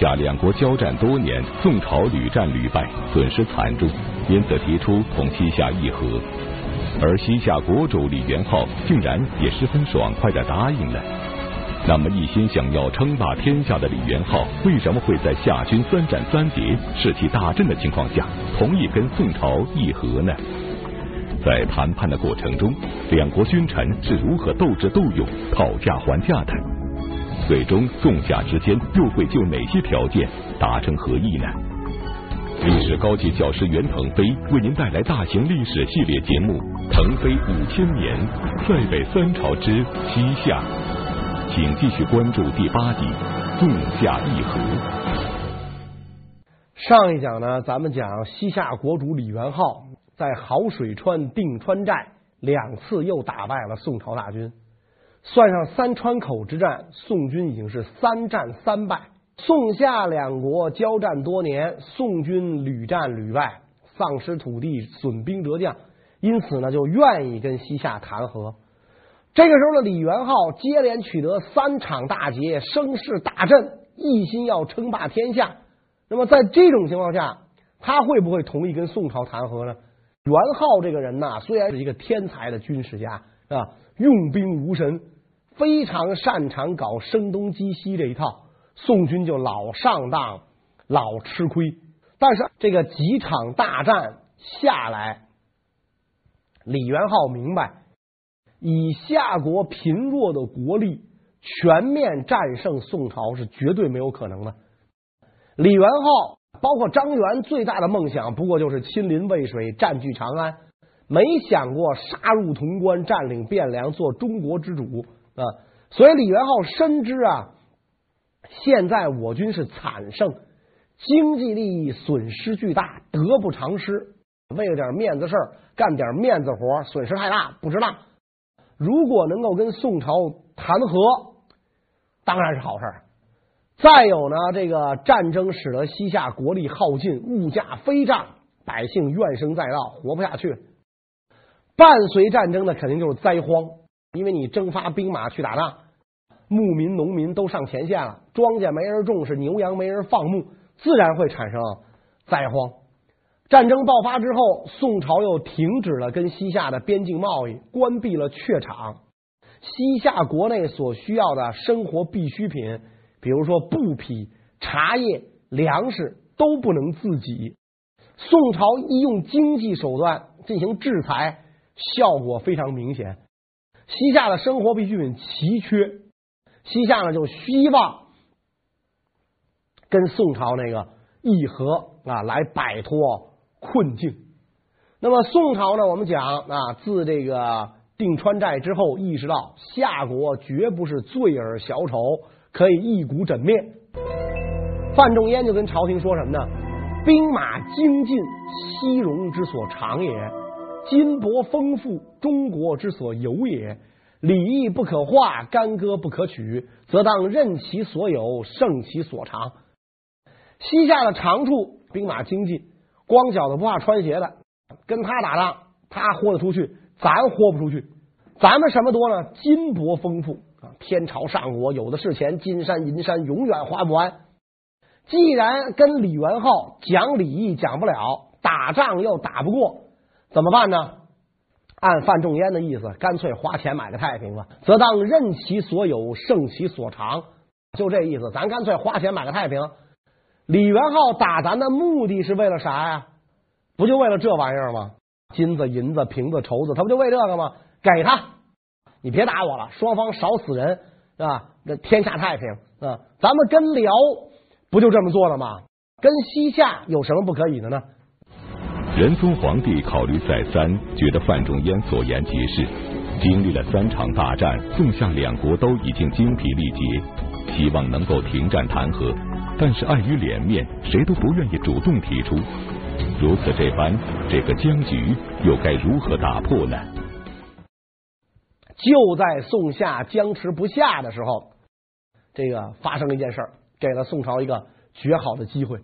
下两国交战多年，宋朝屡战屡败，损失惨重，因此提出同西夏议和。而西夏国主李元昊竟然也十分爽快地答应了。那么一心想要称霸天下的李元昊，为什么会在夏军三战三捷、士气大振的情况下，同意跟宋朝议和呢？在谈判的过程中，两国君臣是如何斗智斗勇、讨价还价的？最终，宋夏之间又会就哪些条件达成合议呢？历史高级教师袁腾飞为您带来大型历史系列节目《腾飞五千年》，塞北三朝之西夏，请继续关注第八集《宋夏议和》。上一讲呢，咱们讲西夏国主李元昊在好水川、定川寨两次又打败了宋朝大军。算上三川口之战，宋军已经是三战三败。宋夏两国交战多年，宋军屡战屡败，丧失土地，损兵折将，因此呢，就愿意跟西夏谈和。这个时候的李元昊接连取得三场大捷，声势大振，一心要称霸天下。那么在这种情况下，他会不会同意跟宋朝谈和呢？元昊这个人呐，虽然是一个天才的军事家，啊，用兵如神。非常擅长搞声东击西这一套，宋军就老上当，老吃亏。但是这个几场大战下来，李元昊明白，以夏国贫弱的国力全面战胜宋朝是绝对没有可能的。李元昊包括张元最大的梦想，不过就是亲临渭水，占据长安，没想过杀入潼关，占领汴梁，做中国之主。啊，所以李元昊深知啊，现在我军是惨胜，经济利益损失巨大，得不偿失。为了点面子事儿，干点面子活，损失太大，不值当。如果能够跟宋朝谈和，当然是好事。再有呢，这个战争使得西夏国力耗尽，物价飞涨，百姓怨声载道，活不下去。伴随战争的肯定就是灾荒。因为你征发兵马去打仗，牧民、农民都上前线了，庄稼没人种，是牛羊没人放牧，自然会产生灾荒。战争爆发之后，宋朝又停止了跟西夏的边境贸易，关闭了榷场。西夏国内所需要的生活必需品，比如说布匹、茶叶、粮食，都不能自给。宋朝一用经济手段进行制裁，效果非常明显。西夏的生活必需品奇缺，西夏呢就希望跟宋朝那个议和啊，来摆脱困境。那么宋朝呢，我们讲啊，自这个定川寨之后，意识到夏国绝不是罪而小丑，可以一鼓枕灭。范仲淹就跟朝廷说什么呢？兵马精进，西戎之所长也。金帛丰富，中国之所有也；礼义不可化，干戈不可取，则当任其所有，胜其所长。西夏的长处，兵马精进，光脚的不怕穿鞋的，跟他打仗，他豁得出去，咱豁不出去。咱们什么多呢？金帛丰富啊，天朝上国有的是钱，金山银山永远花不完。既然跟李元昊讲礼义讲不了，打仗又打不过。怎么办呢？按范仲淹的意思，干脆花钱买个太平吧。则当任其所有，胜其所长，就这意思。咱干脆花钱买个太平。李元昊打咱的目的是为了啥呀？不就为了这玩意儿吗？金子、银子、瓶子、绸子，他不就为这个吗？给他，你别打我了，双方少死人，是吧？这天下太平啊！咱们跟辽不就这么做了吗？跟西夏有什么不可以的呢？仁宗皇帝考虑再三，觉得范仲淹所言极是。经历了三场大战，宋夏两国都已经精疲力竭，希望能够停战谈和，但是碍于脸面，谁都不愿意主动提出。如此这般，这个僵局又该如何打破呢？就在宋夏僵持不下的时候，这个发生了一件事儿，给了宋朝一个绝好的机会。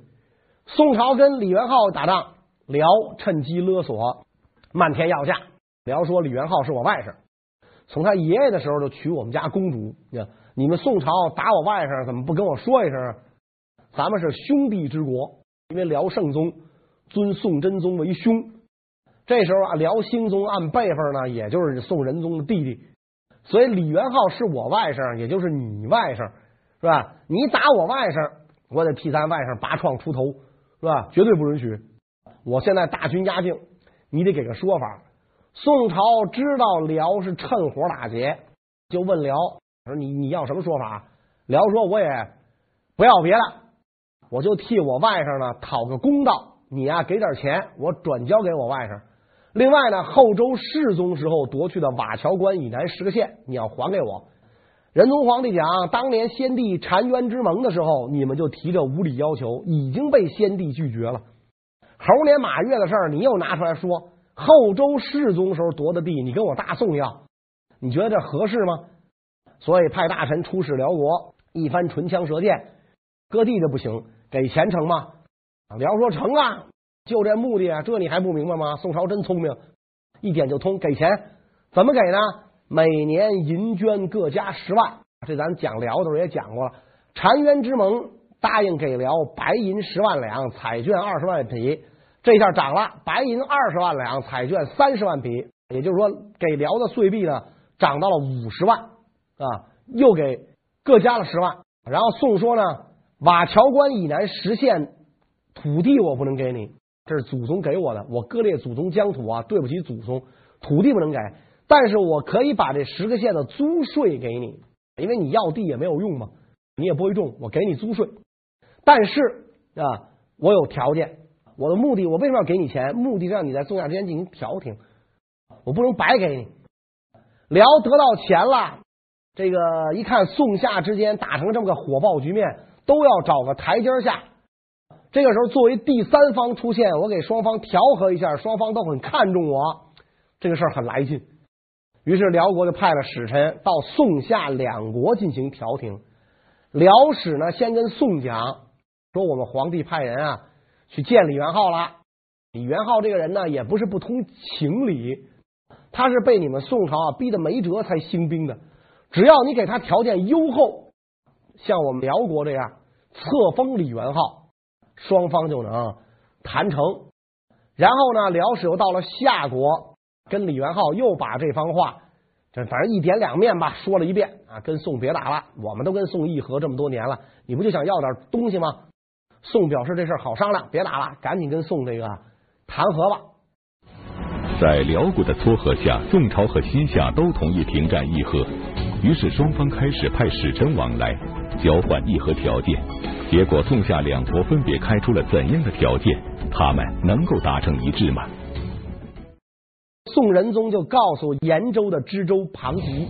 宋朝跟李元昊打仗。辽趁机勒索，漫天要价。辽说：“李元昊是我外甥，从他爷爷的时候就娶我们家公主。你们宋朝打我外甥，怎么不跟我说一声？咱们是兄弟之国，因为辽圣宗尊宋真宗为兄。这时候啊，辽兴宗按辈分呢，也就是宋仁宗的弟弟，所以李元昊是我外甥，也就是你外甥，是吧？你打我外甥，我得替咱外甥拔创出头，是吧？绝对不允许。我现在大军压境，你得给个说法。宋朝知道辽是趁火打劫，就问辽说：“你你要什么说法？”辽说：“我也不要别的，我就替我外甥呢讨个公道。你呀、啊，给点钱，我转交给我外甥。”另外呢，后周世宗时候夺去的瓦桥关以南十个县，你要还给我。仁宗皇帝讲，当年先帝澶渊之盟的时候，你们就提着无理要求，已经被先帝拒绝了。猴年马月的事儿，你又拿出来说。后周世宗时候夺的地，你跟我大宋要，你觉得这合适吗？所以派大臣出使辽国，一番唇枪舌剑，割地就不行，给钱成吗？辽说成啊。就这目的啊，这你还不明白吗？宋朝真聪明，一点就通，给钱怎么给呢？每年银绢各加十万，这咱讲辽的时候也讲过了。澶渊之盟答应给辽白银十万两，彩绢二十万匹，这下涨了，白银二十万两，彩绢三十万匹，也就是说给辽的岁币呢涨到了五十万啊，又给各加了十万。然后宋说呢，瓦桥关以南十县土地我不能给你。这是祖宗给我的，我割裂祖宗疆土啊！对不起祖宗，土地不能给，但是我可以把这十个县的租税给你，因为你要地也没有用嘛，你也不会种，我给你租税。但是啊，我有条件，我的目的，我为什么要给你钱？目的让你在宋夏之间进行调停，我不能白给你。辽得到钱了，这个一看宋夏之间打成这么个火爆局面，都要找个台阶下。这个时候，作为第三方出现，我给双方调和一下，双方都很看重我，这个事儿很来劲。于是辽国就派了使臣到宋夏两国进行调停。辽使呢，先跟宋讲说，我们皇帝派人啊去见李元昊了。李元昊这个人呢，也不是不通情理，他是被你们宋朝啊逼得没辙才兴兵的。只要你给他条件优厚，像我们辽国这样册封李元昊。双方就能谈成，然后呢，辽使又到了夏国，跟李元昊又把这番话，这反正一点两面吧，说了一遍啊，跟宋别打了，我们都跟宋议和这么多年了，你不就想要点东西吗？宋表示这事儿好商量，别打了，赶紧跟宋这个谈和吧。在辽国的撮合下，宋朝和西夏都同意停战议和，于是双方开始派使臣往来，交换议和条件。结果，宋夏两国分别开出了怎样的条件？他们能够达成一致吗？宋仁宗就告诉延州的知州庞吉：“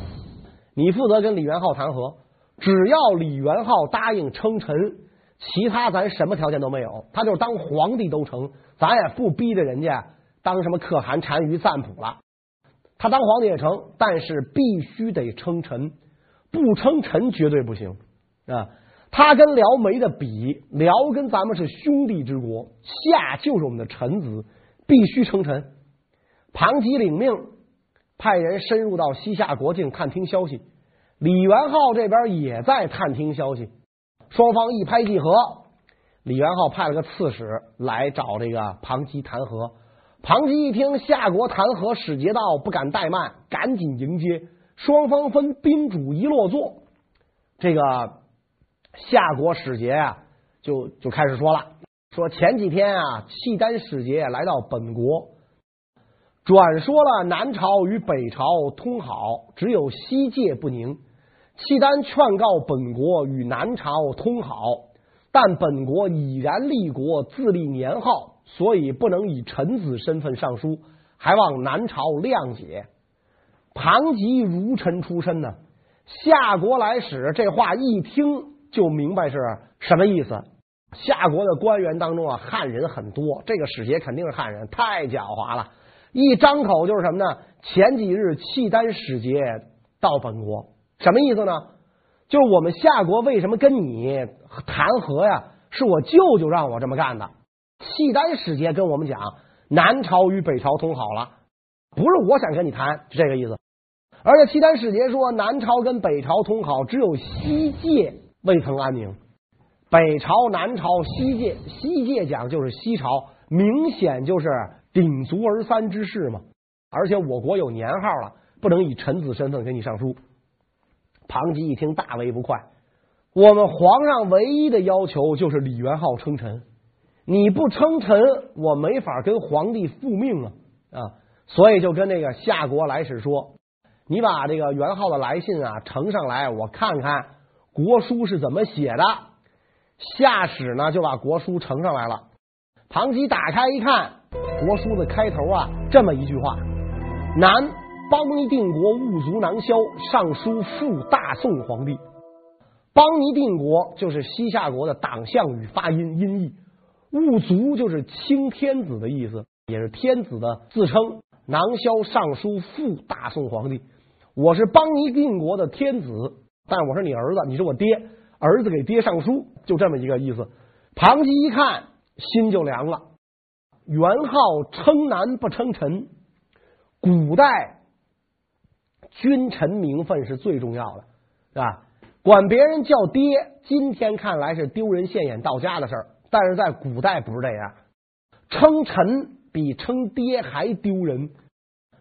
你负责跟李元昊谈和，只要李元昊答应称臣，其他咱什么条件都没有。他就是当皇帝都成，咱也不逼着人家当什么可汗、单于、赞普了。他当皇帝也成，但是必须得称臣，不称臣绝对不行啊。”他跟辽没得比，辽跟咱们是兄弟之国，夏就是我们的臣子，必须称臣。庞吉领命，派人深入到西夏国境探听消息。李元昊这边也在探听消息，双方一拍即合。李元昊派了个刺史来找这个庞吉谈和。庞吉一听夏国谈和使节到，不敢怠慢，赶紧迎接。双方分宾主一落座，这个。夏国使节啊，就就开始说了，说前几天啊，契丹使节来到本国，转说了南朝与北朝通好，只有西界不宁。契丹劝告本国与南朝通好，但本国已然立国，自立年号，所以不能以臣子身份上书，还望南朝谅解。庞吉儒臣出身呢，夏国来使这话一听。就明白是什么意思。夏国的官员当中啊，汉人很多，这个使节肯定是汉人，太狡猾了。一张口就是什么呢？前几日契丹使节到本国，什么意思呢？就是我们夏国为什么跟你谈和呀？是我舅舅让我这么干的。契丹使节跟我们讲，南朝与北朝通好了，不是我想跟你谈，就这个意思。而且契丹使节说，南朝跟北朝通好，只有西界。未曾安宁，北朝、南朝、西界，西界讲就是西朝，明显就是鼎足而三之势嘛。而且我国有年号了，不能以臣子身份给你上书。庞吉一听大为不快，我们皇上唯一的要求就是李元昊称臣，你不称臣，我没法跟皇帝复命啊啊！所以就跟那个夏国来使说，你把这个元昊的来信啊呈上来，我看看国书是怎么写的。夏使呢就把国书呈上来了，庞吉打开一看，国书的开头啊这么一句话：南邦尼定国兀卒囊萧上书复大宋皇帝。邦尼定国就是西夏国的党项语发音音译，兀足就是清天子的意思，也是天子的自称。囊萧上书复大宋皇帝，我是邦尼定国的天子，但我是你儿子，你是我爹。儿子给爹上书，就这么一个意思。庞吉一看，心就凉了。元昊称南不称臣，古代君臣名分是最重要的，是吧？管别人叫爹，今天看来是丢人现眼到家的事儿，但是在古代不是这样，称臣比称爹还丢人。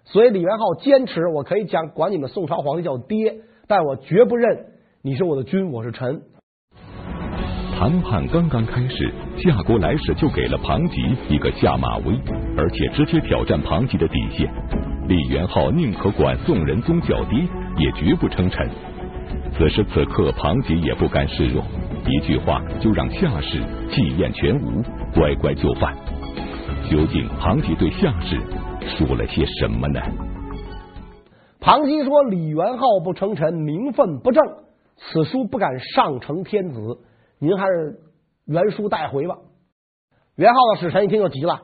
所以李元昊坚持，我可以讲管你们宋朝皇帝叫爹，但我绝不认你是我的君，我是臣。谈判刚刚开始，夏国来使就给了庞吉一个下马威，而且直接挑战庞吉的底线。李元昊宁可管宋仁宗叫爹，也绝不称臣。此时此刻，庞吉也不甘示弱，一句话就让夏氏气焰全无，乖乖就范。究竟庞吉对夏氏说了些什么呢？庞吉说：“李元昊不称臣，名分不正，此书不敢上呈天子。”您还是原书带回吧。元昊的使臣一听就急了：“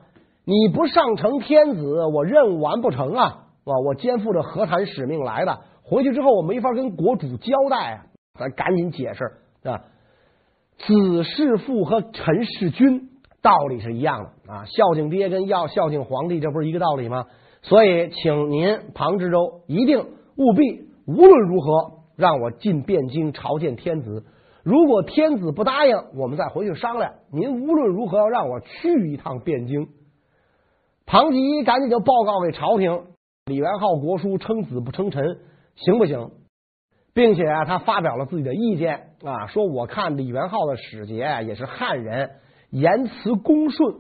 你不上承天子，我任务完不成啊！我我肩负着和谈使命来的，回去之后我没法跟国主交代啊！咱赶紧解释啊！子是父和臣是君道理是一样的啊，孝敬爹跟要孝敬皇帝，这不是一个道理吗？所以，请您庞知州一定务必无论如何让我进汴京朝见天子。”如果天子不答应，我们再回去商量。您无论如何要让我去一趟汴京。庞吉赶紧就报告给朝廷：李元昊国书称子不称臣，行不行？并且啊，他发表了自己的意见啊，说我看李元昊的使节也是汉人，言辞恭顺，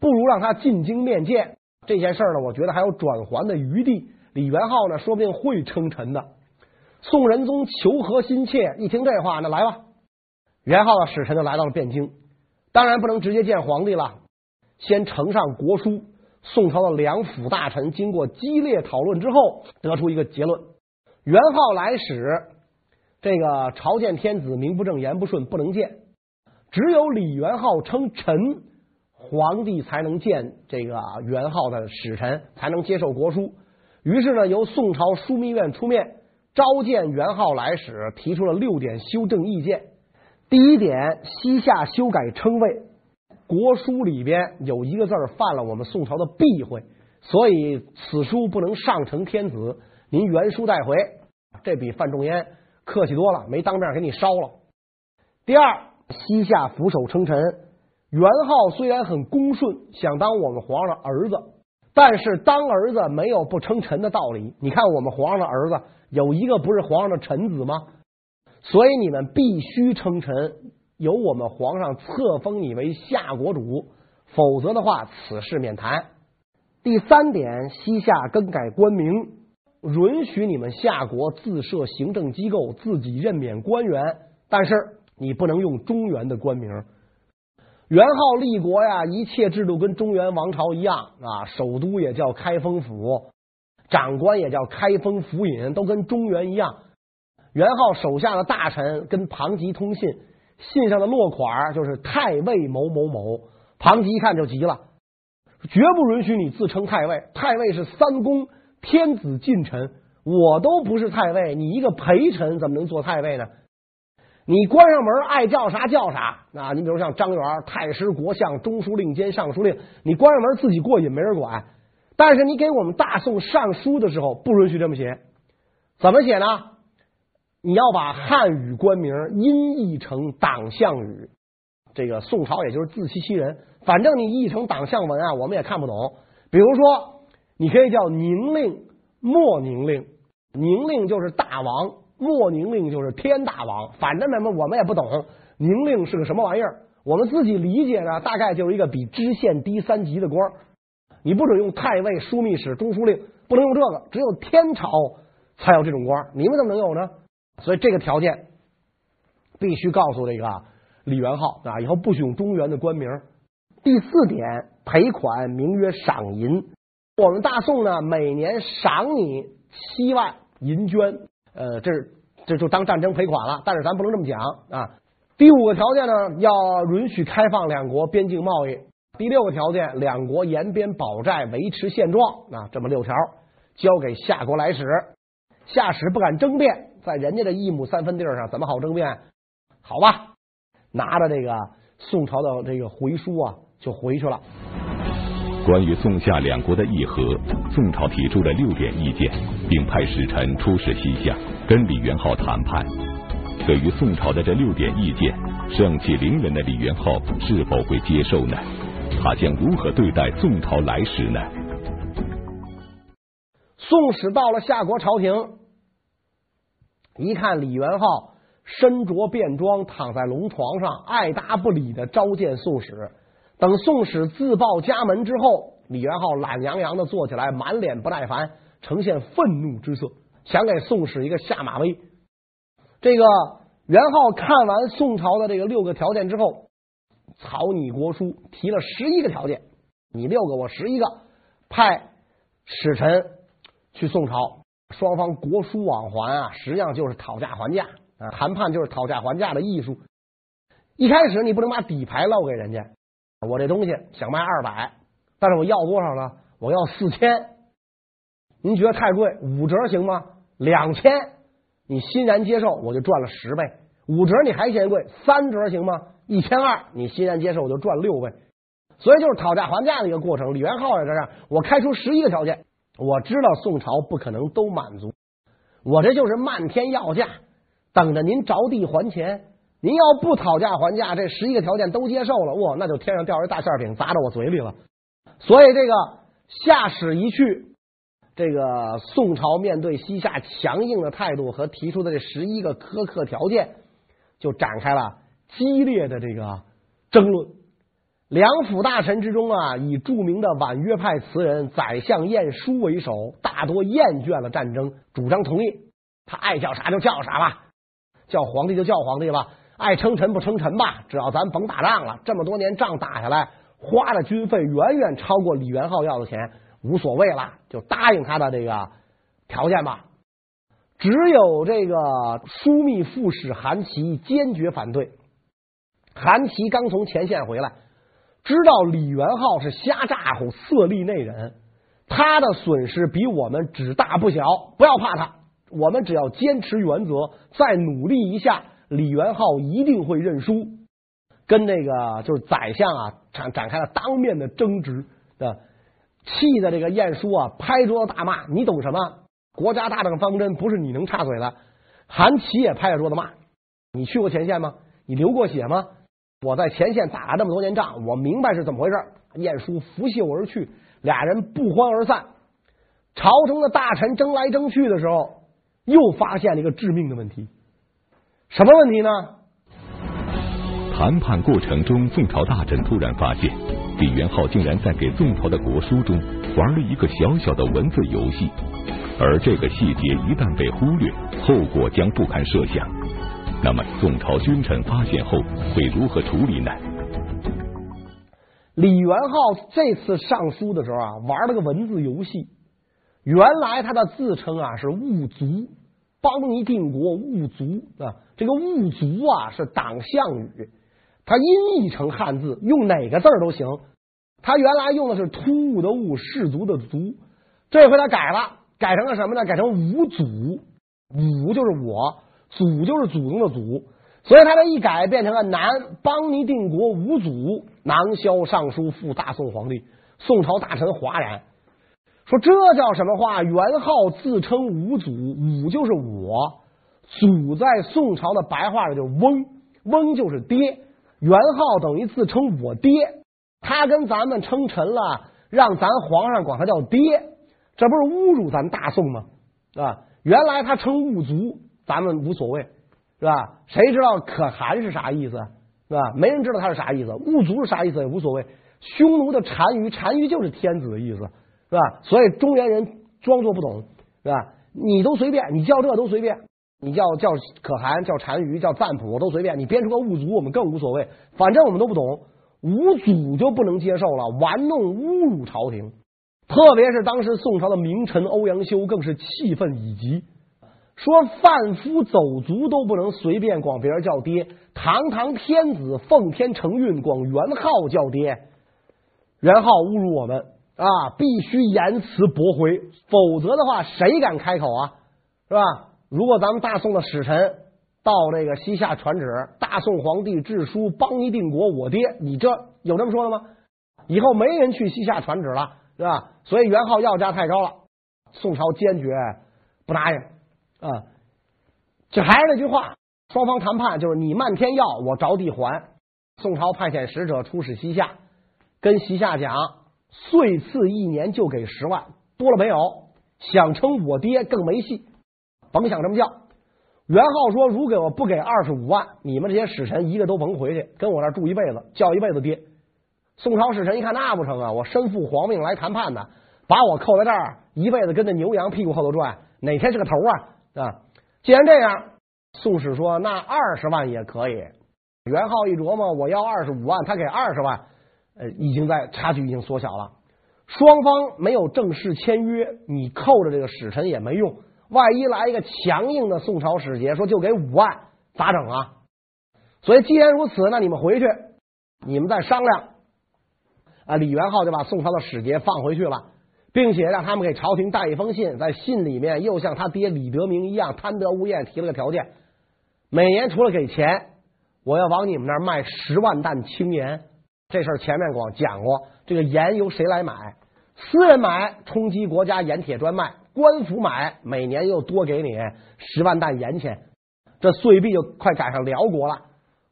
不如让他进京面见。这件事呢，我觉得还有转圜的余地。李元昊呢，说不定会称臣的。宋仁宗求和心切，一听这话，那来吧。元昊的使臣就来到了汴京，当然不能直接见皇帝了，先呈上国书。宋朝的两府大臣经过激烈讨论之后，得出一个结论：元昊来使，这个朝见天子名不正言不顺，不能见。只有李元昊称臣，皇帝才能见这个元昊的使臣，才能接受国书。于是呢，由宋朝枢密院出面召见元昊来使，提出了六点修正意见。第一点，西夏修改称谓，国书里边有一个字儿犯了我们宋朝的避讳，所以此书不能上呈天子，您原书带回。这比范仲淹客气多了，没当面给你烧了。第二，西夏俯首称臣，元昊虽然很恭顺，想当我们皇上的儿子，但是当儿子没有不称臣的道理。你看我们皇上的儿子有一个不是皇上的臣子吗？所以你们必须称臣，由我们皇上册封你为夏国主，否则的话，此事免谈。第三点，西夏更改官名，允许你们夏国自设行政机构，自己任免官员，但是你不能用中原的官名。元昊立国呀，一切制度跟中原王朝一样啊，首都也叫开封府，长官也叫开封府尹，都跟中原一样。元昊手下的大臣跟庞吉通信，信上的落款就是太尉某某某。庞吉一看就急了，绝不允许你自称太尉。太尉是三公，天子近臣，我都不是太尉，你一个陪臣怎么能做太尉呢？你关上门，爱叫啥叫啥。啊，你比如像张元，太师、国相、中书令兼尚书令，你关上门自己过瘾，没人管。但是你给我们大宋上书的时候，不允许这么写。怎么写呢？你要把汉语官名音译成党项语，这个宋朝也就是自欺欺人，反正你译成党项文啊，我们也看不懂。比如说，你可以叫宁令、莫宁令，宁令就是大王，莫宁令就是天大王，反正什么我们也不懂。宁令是个什么玩意儿？我们自己理解呢，大概就是一个比知县低三级的官。你不准用太尉、枢密使、中书令，不能用这个，只有天朝才有这种官，你们怎么能有呢？所以这个条件必须告诉这个李元昊啊，以后不许用中原的官名。第四点，赔款名曰赏银。我们大宋呢，每年赏你七万银绢，呃，这这就当战争赔款了。但是咱不能这么讲啊。第五个条件呢，要允许开放两国边境贸易。第六个条件，两国延边保债，维持现状。啊，这么六条交给夏国来使，夏使不敢争辩，在人家的一亩三分地上，怎么好争辩？好吧，拿着这个宋朝的这个回书啊，就回去了。关于宋夏两国的议和，宋朝提出了六点意见，并派使臣出使西夏，跟李元昊谈判。对于宋朝的这六点意见，盛气凌人的李元昊是否会接受呢？他将如何对待宋朝来使呢？宋使到了夏国朝廷，一看李元昊身着便装，躺在龙床上，爱答不理的召见宋使。等宋使自报家门之后，李元昊懒洋洋的坐起来，满脸不耐烦，呈现愤怒之色，想给宋使一个下马威。这个元昊看完宋朝的这个六个条件之后，草拟国书，提了十一个条件，你六个，我十一个，派使臣去宋朝，双方国书往还啊，实际上就是讨价还价啊，谈判就是讨价还价的艺术。一开始你不能把底牌露给人家。我这东西想卖二百，但是我要多少呢？我要四千。您觉得太贵，五折行吗？两千，你欣然接受，我就赚了十倍。五折你还嫌贵，三折行吗？一千二，你欣然接受，我就赚六倍。所以就是讨价还价的一个过程。李元昊也这样，我开出十一个条件，我知道宋朝不可能都满足，我这就是漫天要价，等着您着地还钱。您要不讨价还价，这十一个条件都接受了，哇，那就天上掉一大馅饼砸到我嘴里了。所以这个夏使一去，这个宋朝面对西夏强硬的态度和提出的这十一个苛刻条件，就展开了激烈的这个争论。两府大臣之中啊，以著名的婉约派词人宰相晏殊为首，大多厌倦了战争，主张同意，他爱叫啥就叫啥吧，叫皇帝就叫皇帝吧。爱称臣不称臣吧，只要咱甭打仗了。这么多年仗打下来，花的军费远远超过李元昊要的钱，无所谓了，就答应他的这个条件吧。只有这个枢密副使韩琦坚决反对。韩琦刚从前线回来，知道李元昊是瞎咋呼、色厉内荏，他的损失比我们只大不小。不要怕他，我们只要坚持原则，再努力一下。李元昊一定会认输，跟那个就是宰相啊展展开了当面的争执，气的这个晏殊啊拍桌子大骂：“你懂什么？国家大政方针不是你能插嘴的。”韩琦也拍着桌子骂：“你去过前线吗？你流过血吗？我在前线打了这么多年仗，我明白是怎么回事。”晏殊拂袖而去，俩人不欢而散。朝中的大臣争来争去的时候，又发现了一个致命的问题。什么问题呢？谈判过程中，宋朝大臣突然发现，李元昊竟然在给宋朝的国书中玩了一个小小的文字游戏，而这个细节一旦被忽略，后果将不堪设想。那么，宋朝君臣发现后会如何处理呢？李元昊这次上书的时候啊，玩了个文字游戏。原来他的自称啊是兀卒。邦尼定国兀卒啊，这个兀卒啊是党项语，他音译成汉字用哪个字都行。他原来用的是突兀的兀，士卒的卒，这回他改了，改成了什么呢？改成吾祖，吾就是我，祖就是祖宗的祖，所以他这一改变成了南邦尼定国吾祖，囊萧尚书赴大宋皇帝。宋朝大臣哗然。说这叫什么话？元昊自称吾祖，吾就是我，祖在宋朝的白话里就是翁，翁就是爹。元昊等于自称我爹，他跟咱们称臣了，让咱皇上管他叫爹，这不是侮辱咱大宋吗？啊，原来他称兀族，咱们无所谓，是吧？谁知道可汗是啥意思，是吧？没人知道他是啥意思，兀卒是啥意思也无所谓。匈奴的单于，单于就是天子的意思，是吧？所以中原人装作不懂，是吧？你都随便，你叫这都随便。你叫叫可汗，叫单于，叫赞普，我都随便。你编出个兀卒，我们更无所谓。反正我们都不懂，兀祖就不能接受了，玩弄侮辱朝廷。特别是当时宋朝的名臣欧阳修，更是气愤已极，说贩夫走卒都不能随便管别人叫爹，堂堂天子奉天承运，管元昊叫爹，元昊侮辱我们啊！必须严词驳回，否则的话，谁敢开口啊？是吧？如果咱们大宋的使臣到这个西夏传旨，大宋皇帝致书邦尼定国，我爹，你这有这么说的吗？以后没人去西夏传旨了，是吧？所以元昊要价太高了，宋朝坚决不答应啊。这还是那句话，双方谈判就是你漫天要，我着地还。宋朝派遣使者出使西夏，跟西夏讲，岁赐一年就给十万，多了没有，想称我爹更没戏。甭想这么叫。元昊说：“如果我不给二十五万，你们这些使臣一个都甭回去，跟我那住一辈子，叫一辈子爹。”宋朝使臣一看那不成啊，我身负皇命来谈判的，把我扣在这儿，一辈子跟着牛羊屁股后头转，哪天是个头啊？啊！既然这样，宋史说：“那二十万也可以。”元昊一琢磨，我要二十五万，他给二十万，呃，已经在差距已经缩小了。双方没有正式签约，你扣着这个使臣也没用。万一来一个强硬的宋朝使节，说就给五万，咋整啊？所以既然如此，那你们回去，你们再商量。啊，李元昊就把宋朝的使节放回去了，并且让他们给朝廷带一封信，在信里面又像他爹李德明一样贪得无厌，提了个条件：每年除了给钱，我要往你们那儿卖十万担青盐。这事儿前面广讲过，这个盐由谁来买？私人买，冲击国家盐铁专卖。官府买，每年又多给你十万担盐钱，这岁币就快赶上辽国了。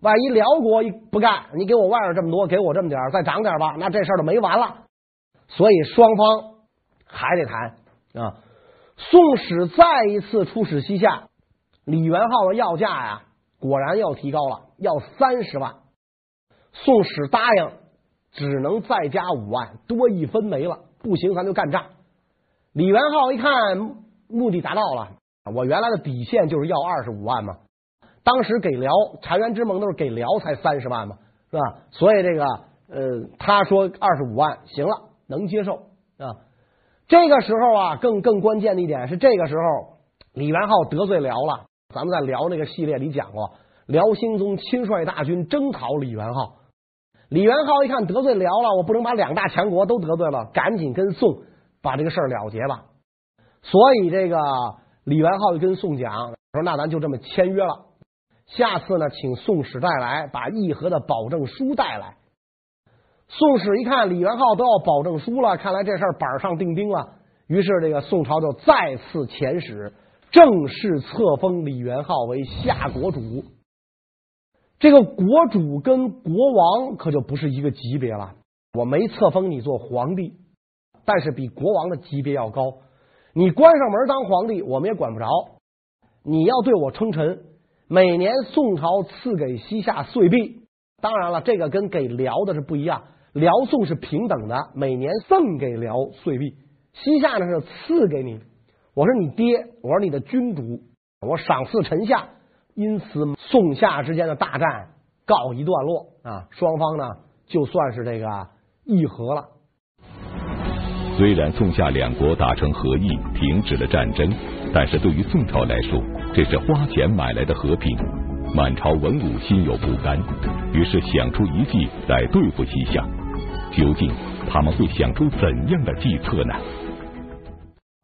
万一辽国一不干，你给我外边这么多，给我这么点再涨点吧，那这事儿就没完了。所以双方还得谈啊。宋使再一次出使西夏，李元昊的要价呀，果然要提高了，要三十万。宋使答应，只能再加五万，多一分没了，不行咱就干仗。李元昊一看目的达到了，我原来的底线就是要二十五万嘛。当时给辽澶渊之盟都是给辽才三十万嘛，是吧？所以这个呃，他说二十五万行了，能接受啊。这个时候啊，更更关键的一点是，这个时候李元昊得罪辽了。咱们在辽那个系列里讲过，辽兴宗亲率大军征讨李元昊。李元昊一看得罪辽了，我不能把两大强国都得罪了，赶紧跟宋。把这个事儿了结吧，所以这个李元昊就跟宋讲说：“那咱就这么签约了。下次呢，请宋使带来把议和的保证书带来。”宋史一看李元昊都要保证书了，看来这事儿板上钉钉了。于是这个宋朝就再次遣使，正式册封李元昊为夏国主。这个国主跟国王可就不是一个级别了。我没册封你做皇帝。但是比国王的级别要高，你关上门当皇帝，我们也管不着。你要对我称臣，每年宋朝赐给西夏岁币，当然了，这个跟给辽的是不一样，辽宋是平等的，每年赠给辽岁币，西夏呢是赐给你。我是你爹，我是你的君主，我赏赐臣下，因此宋夏之间的大战告一段落啊，双方呢就算是这个议和了。虽然宋夏两国达成和议，停止了战争，但是对于宋朝来说，这是花钱买来的和平。满朝文武心有不甘，于是想出一计来对付西夏。究竟他们会想出怎样的计策呢？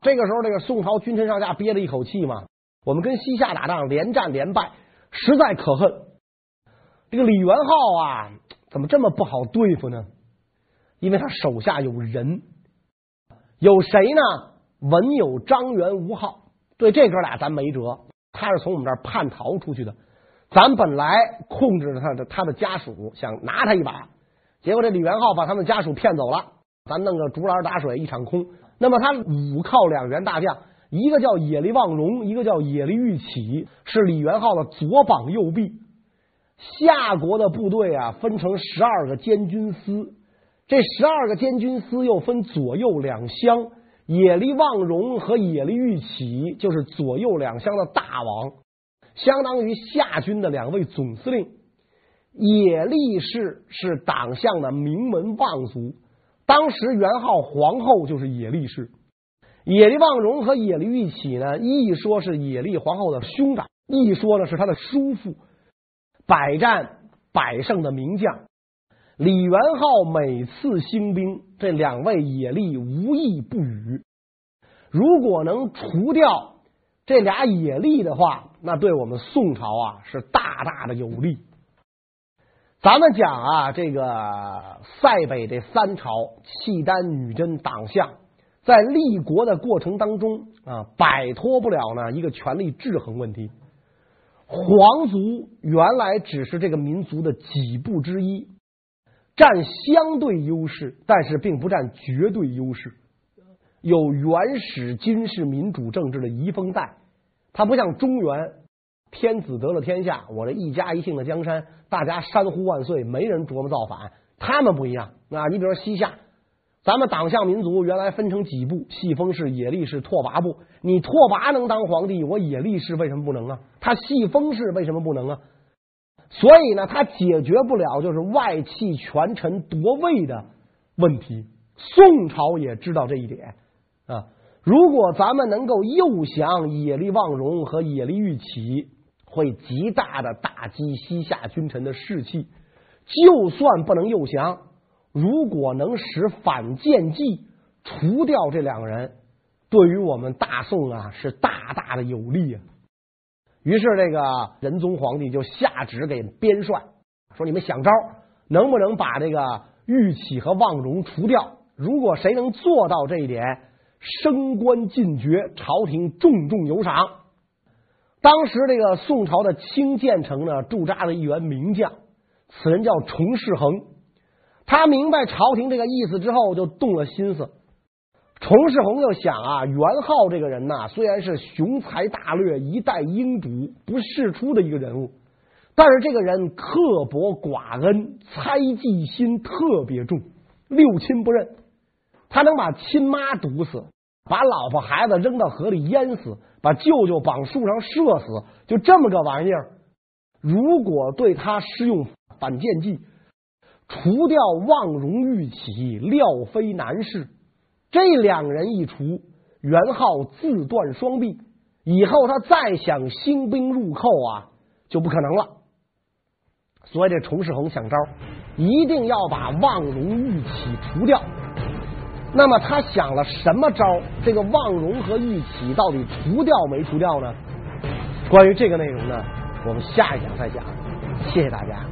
这个时候，这个宋朝君臣上下憋了一口气嘛。我们跟西夏打仗，连战连败，实在可恨。这个李元昊啊，怎么这么不好对付呢？因为他手下有人。有谁呢？文有张元、吴昊，对这哥俩咱没辙。他是从我们这儿叛逃出去的，咱本来控制着他的他的家属，想拿他一把，结果这李元昊把他们家属骗走了，咱弄个竹篮打水一场空。那么他五靠两员大将，一个叫野利望荣，一个叫野利玉起，是李元昊的左膀右臂。夏国的部队啊，分成十二个监军司，这十二个监军司又分左右两厢，野利望荣和野利玉起就是左右两厢的大王，相当于夏军的两位总司令。野利氏是党项的名门望族，当时元昊皇后就是野利氏。野利望荣和野利玉起呢，一说是野利皇后的兄长，一说呢是他的叔父。百战百胜的名将李元昊每次兴兵，这两位野利无一不语。如果能除掉这俩野利的话，那对我们宋朝啊是大大的有利。咱们讲啊，这个塞北这三朝，契丹、女真、党项，在立国的过程当中啊，摆脱不了呢一个权力制衡问题。皇族原来只是这个民族的几部之一，占相对优势，但是并不占绝对优势。有原始军事民主政治的遗风在，它不像中原，天子得了天下，我这一家一姓的江山，大家山呼万岁，没人琢磨造反。他们不一样啊，你比如说西夏。咱们党项民族原来分成几部，细封氏、野利氏、拓跋部。你拓跋能当皇帝，我野利氏为什么不能啊？他细封氏为什么不能啊？所以呢，他解决不了就是外戚权臣夺位的问题。宋朝也知道这一点啊。如果咱们能够诱降野利望荣和野利玉起，会极大的打击西夏君臣的士气。就算不能诱降。如果能使反间计除掉这两个人，对于我们大宋啊是大大的有利啊。于是这个仁宗皇帝就下旨给边帅说：“你们想招，能不能把这个玉起和望荣除掉？如果谁能做到这一点，升官进爵，朝廷重重有赏。”当时这个宋朝的清涧城呢，驻扎了一员名将，此人叫崇世恒。他明白朝廷这个意思之后，就动了心思。崇世宏就想啊，元昊这个人呐，虽然是雄才大略、一代英主、不世出的一个人物，但是这个人刻薄寡恩、猜忌心特别重，六亲不认。他能把亲妈毒死，把老婆孩子扔到河里淹死，把舅舅绑树上射死，就这么个玩意儿。如果对他施用反间计，除掉望荣玉起，料非难事。这两人一除，元昊自断双臂，以后他再想兴兵入寇啊，就不可能了。所以这崇世宏想招，一定要把望荣玉起除掉。那么他想了什么招？这个望荣和玉起到底除掉没除掉呢？关于这个内容呢，我们下一讲再讲。谢谢大家。